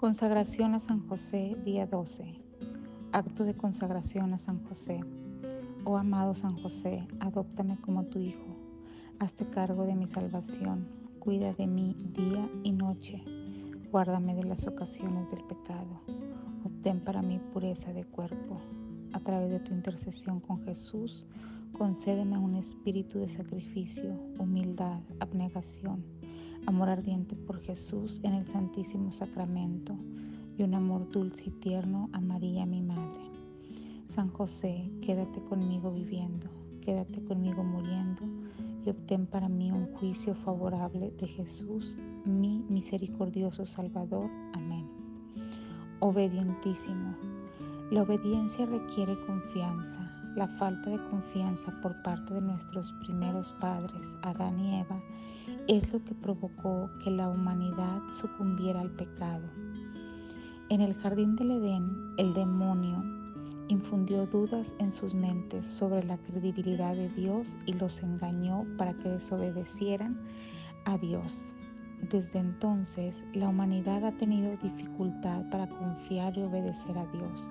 Consagración a San José, día 12. Acto de consagración a San José. Oh amado San José, adóptame como tu Hijo. Hazte cargo de mi salvación. Cuida de mí día y noche. Guárdame de las ocasiones del pecado. Obtén para mí pureza de cuerpo. A través de tu intercesión con Jesús, concédeme un espíritu de sacrificio, humildad, abnegación amor ardiente por Jesús en el Santísimo Sacramento y un amor dulce y tierno a María mi Madre. San José, quédate conmigo viviendo, quédate conmigo muriendo y obtén para mí un juicio favorable de Jesús, mi misericordioso Salvador. Amén. Obedientísimo. La obediencia requiere confianza. La falta de confianza por parte de nuestros primeros padres, Adán y Eva, es lo que provocó que la humanidad sucumbiera al pecado. En el jardín del Edén, el demonio infundió dudas en sus mentes sobre la credibilidad de Dios y los engañó para que desobedecieran a Dios. Desde entonces, la humanidad ha tenido dificultad para confiar y obedecer a Dios.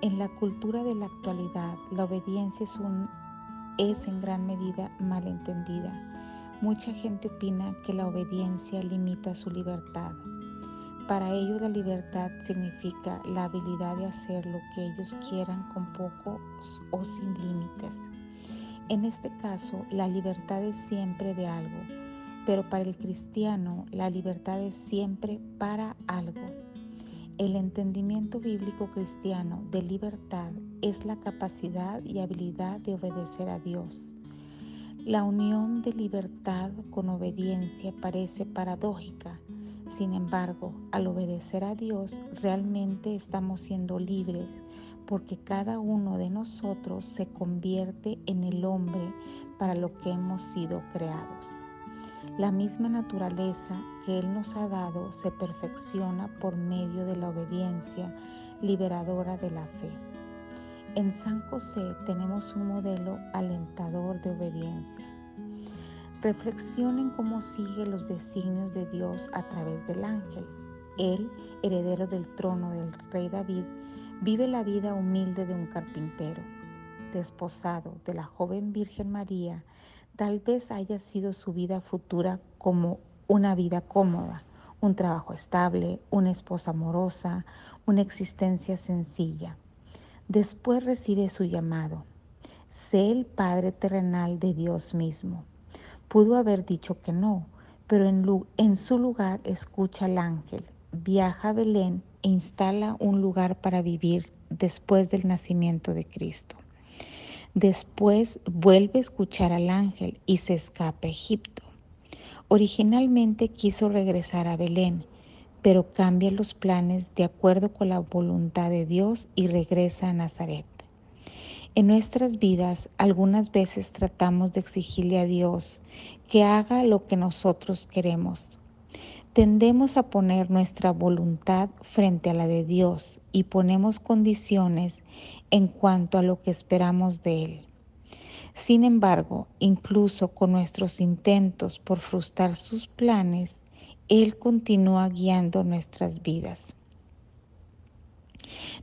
En la cultura de la actualidad, la obediencia es, es en gran medida malentendida Mucha gente opina que la obediencia limita su libertad. Para ellos la libertad significa la habilidad de hacer lo que ellos quieran con pocos o sin límites. En este caso, la libertad es siempre de algo, pero para el cristiano la libertad es siempre para algo. El entendimiento bíblico cristiano de libertad es la capacidad y habilidad de obedecer a Dios la unión de libertad con obediencia parece paradójica. Sin embargo, al obedecer a Dios, realmente estamos siendo libres porque cada uno de nosotros se convierte en el hombre para lo que hemos sido creados. La misma naturaleza que Él nos ha dado se perfecciona por medio de la obediencia liberadora de la fe. En San José tenemos un modelo alentador de obediencia. Reflexionen cómo sigue los designios de Dios a través del ángel. Él, heredero del trono del rey David, vive la vida humilde de un carpintero. Desposado de la joven Virgen María, tal vez haya sido su vida futura como una vida cómoda, un trabajo estable, una esposa amorosa, una existencia sencilla. Después recibe su llamado. Sé el Padre terrenal de Dios mismo. Pudo haber dicho que no, pero en, su lugar escucha al ángel, viaja a Belén e instala un lugar para vivir después del nacimiento de Cristo. Después vuelve a escuchar al ángel y se escapa a Egipto. Originalmente quiso regresar a Belén, pero cambia los planes de acuerdo con la voluntad de Dios y regresa a Nazaret. En nuestras vidas algunas veces tratamos de exigirle a Dios que haga lo que nosotros queremos. Tendemos a poner nuestra voluntad frente a la de Dios y ponemos condiciones en cuanto a lo que esperamos de Él. Sin embargo, incluso con nuestros intentos por frustrar sus planes, él continúa guiando nuestras vidas.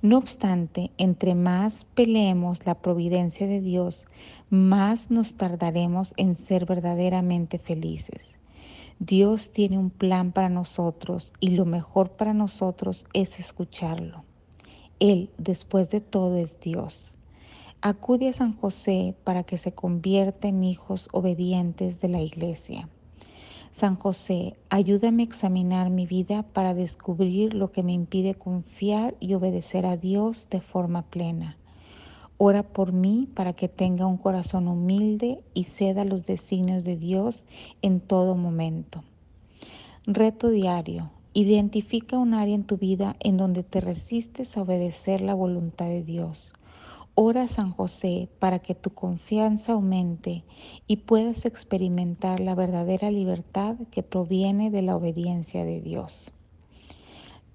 No obstante, entre más peleemos la providencia de Dios, más nos tardaremos en ser verdaderamente felices. Dios tiene un plan para nosotros y lo mejor para nosotros es escucharlo. Él, después de todo, es Dios. Acude a San José para que se convierta en hijos obedientes de la Iglesia. San José, ayúdame a examinar mi vida para descubrir lo que me impide confiar y obedecer a Dios de forma plena. Ora por mí para que tenga un corazón humilde y ceda los designios de Dios en todo momento. Reto diario. Identifica un área en tu vida en donde te resistes a obedecer la voluntad de Dios. Ora San José para que tu confianza aumente y puedas experimentar la verdadera libertad que proviene de la obediencia de Dios.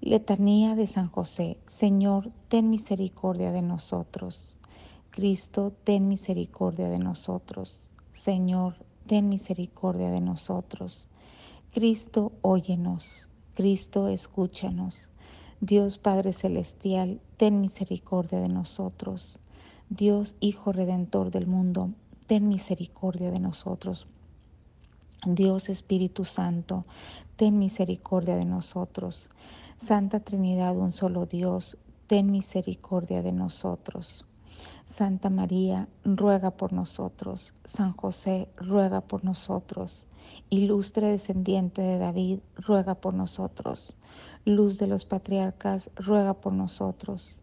Letanía de San José. Señor, ten misericordia de nosotros. Cristo, ten misericordia de nosotros. Señor, ten misericordia de nosotros. Cristo, óyenos. Cristo, escúchanos. Dios Padre Celestial, ten misericordia de nosotros. Dios Hijo Redentor del mundo, ten misericordia de nosotros. Dios Espíritu Santo, ten misericordia de nosotros. Santa Trinidad, un solo Dios, ten misericordia de nosotros. Santa María, ruega por nosotros. San José, ruega por nosotros. Ilustre descendiente de David, ruega por nosotros. Luz de los patriarcas, ruega por nosotros.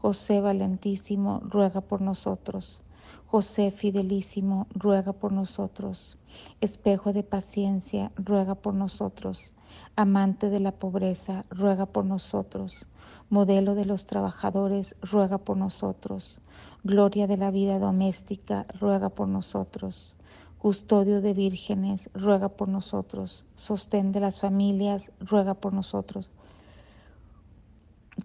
José Valentísimo, ruega por nosotros. José Fidelísimo, ruega por nosotros. Espejo de paciencia, ruega por nosotros. Amante de la pobreza, ruega por nosotros. Modelo de los trabajadores, ruega por nosotros. Gloria de la vida doméstica, ruega por nosotros. Custodio de vírgenes, ruega por nosotros. Sostén de las familias, ruega por nosotros.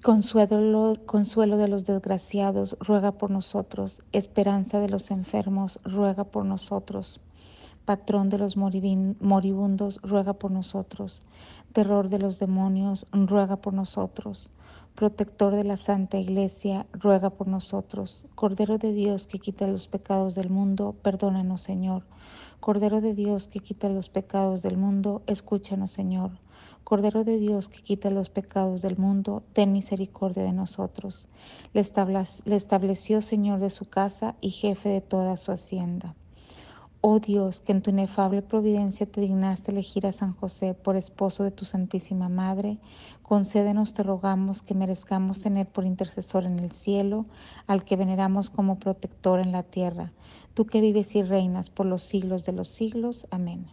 Consuelo, consuelo de los desgraciados, ruega por nosotros. Esperanza de los enfermos, ruega por nosotros. Patrón de los moribundos, ruega por nosotros. Terror de los demonios, ruega por nosotros. Protector de la Santa Iglesia, ruega por nosotros. Cordero de Dios que quita los pecados del mundo, perdónanos Señor. Cordero de Dios que quita los pecados del mundo, escúchanos Señor. Cordero de Dios que quita los pecados del mundo, ten misericordia de nosotros. Le estableció Señor de su casa y jefe de toda su hacienda. Oh Dios, que en tu inefable providencia te dignaste elegir a San José por esposo de tu Santísima Madre, concédenos, te rogamos, que merezcamos tener por intercesor en el cielo al que veneramos como protector en la tierra, tú que vives y reinas por los siglos de los siglos. Amén.